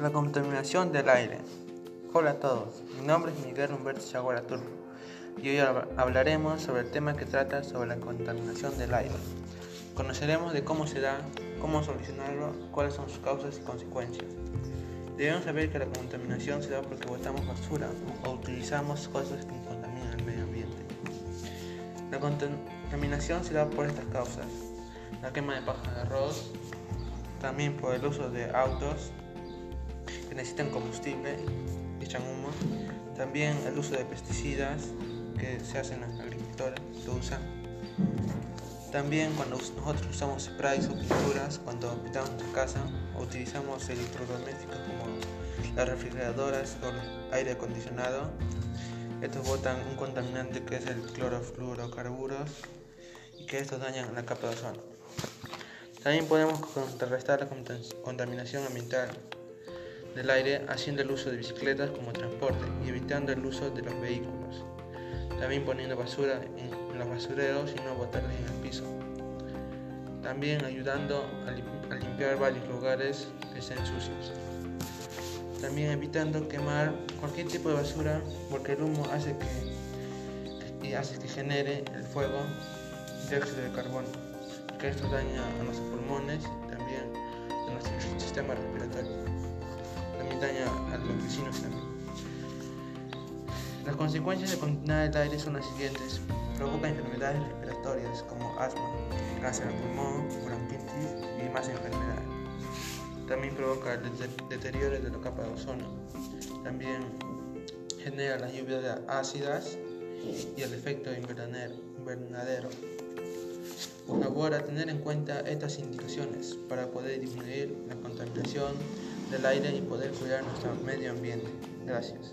La contaminación del aire. Hola a todos, mi nombre es Miguel Humberto Chaguara y hoy hablaremos sobre el tema que trata sobre la contaminación del aire. Conoceremos de cómo se da, cómo solucionarlo, cuáles son sus causas y consecuencias. Debemos saber que la contaminación se da porque botamos basura o utilizamos cosas que contaminan el medio ambiente. La contaminación se da por estas causas. La quema de paja de arroz, también por el uso de autos que necesitan combustible, echan humo, también el uso de pesticidas que se hacen en la agricultura, lo usan. También cuando nosotros usamos sprays o pinturas, cuando pintamos nuestra casa, utilizamos electrodomésticos como las refrigeradoras o el aire acondicionado, estos botan un contaminante que es el clorofluorocarburos y que estos dañan la capa de ozono. También podemos contrarrestar la contaminación ambiental del aire haciendo el uso de bicicletas como transporte y evitando el uso de los vehículos. También poniendo basura en los basureros y no botarla en el piso. También ayudando a limpiar varios lugares que estén sucios. También evitando quemar cualquier tipo de basura porque el humo hace que, hace que genere el fuego dióxido de carbono que esto daña a nuestros pulmones y también a nuestro sistema respiratorio. Las consecuencias de contaminar el aire son las siguientes. Provoca enfermedades respiratorias como asma, cáncer de pulmón, bronquitis y más enfermedades. También provoca el deterioro de la capa de ozono. También genera las lluvias ácidas y el efecto invernadero. Por favor, a tener en cuenta estas indicaciones para poder disminuir la contaminación del aire y poder cuidar nuestro medio ambiente. Gracias.